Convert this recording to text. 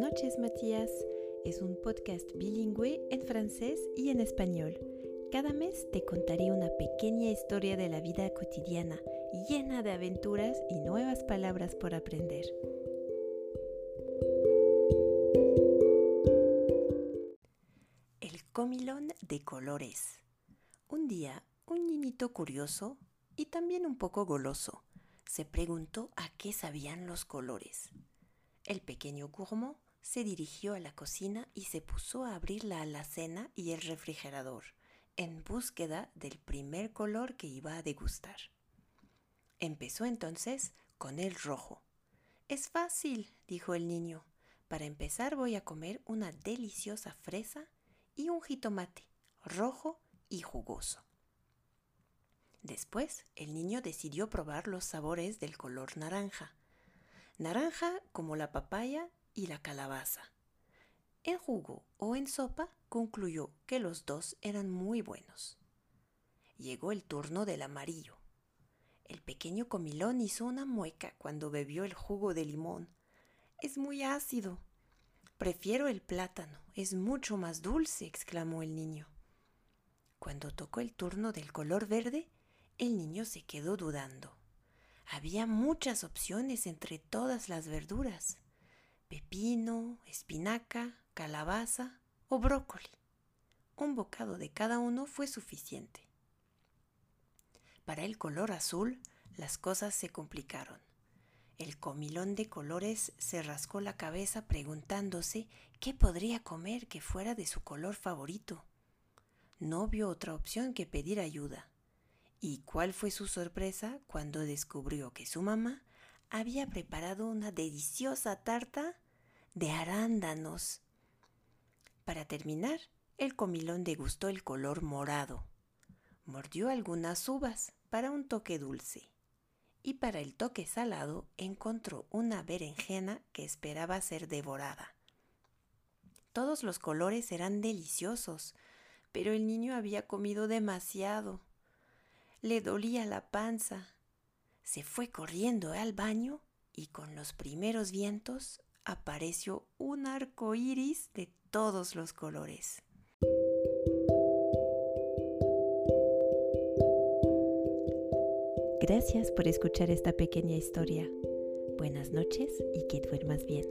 noches, Matías. Es un podcast bilingüe en francés y en español. Cada mes te contaré una pequeña historia de la vida cotidiana, llena de aventuras y nuevas palabras por aprender. El comilón de colores. Un día, un niñito curioso y también un poco goloso se preguntó a qué sabían los colores. El pequeño gourmand se dirigió a la cocina y se puso a abrir la alacena y el refrigerador, en búsqueda del primer color que iba a degustar. Empezó entonces con el rojo. Es fácil, dijo el niño. Para empezar voy a comer una deliciosa fresa y un jitomate, rojo y jugoso. Después, el niño decidió probar los sabores del color naranja. Naranja como la papaya y la calabaza. En jugo o en sopa concluyó que los dos eran muy buenos. Llegó el turno del amarillo. El pequeño comilón hizo una mueca cuando bebió el jugo de limón. Es muy ácido. Prefiero el plátano, es mucho más dulce, exclamó el niño. Cuando tocó el turno del color verde, el niño se quedó dudando. Había muchas opciones entre todas las verduras. Pepino, espinaca, calabaza o brócoli. Un bocado de cada uno fue suficiente. Para el color azul, las cosas se complicaron. El comilón de colores se rascó la cabeza preguntándose qué podría comer que fuera de su color favorito. No vio otra opción que pedir ayuda. ¿Y cuál fue su sorpresa cuando descubrió que su mamá había preparado una deliciosa tarta de arándanos? Para terminar, el comilón degustó el color morado. Mordió algunas uvas para un toque dulce. Y para el toque salado encontró una berenjena que esperaba ser devorada. Todos los colores eran deliciosos, pero el niño había comido demasiado le dolía la panza. Se fue corriendo al baño y con los primeros vientos apareció un arco iris de todos los colores. Gracias por escuchar esta pequeña historia. Buenas noches y que duermas bien.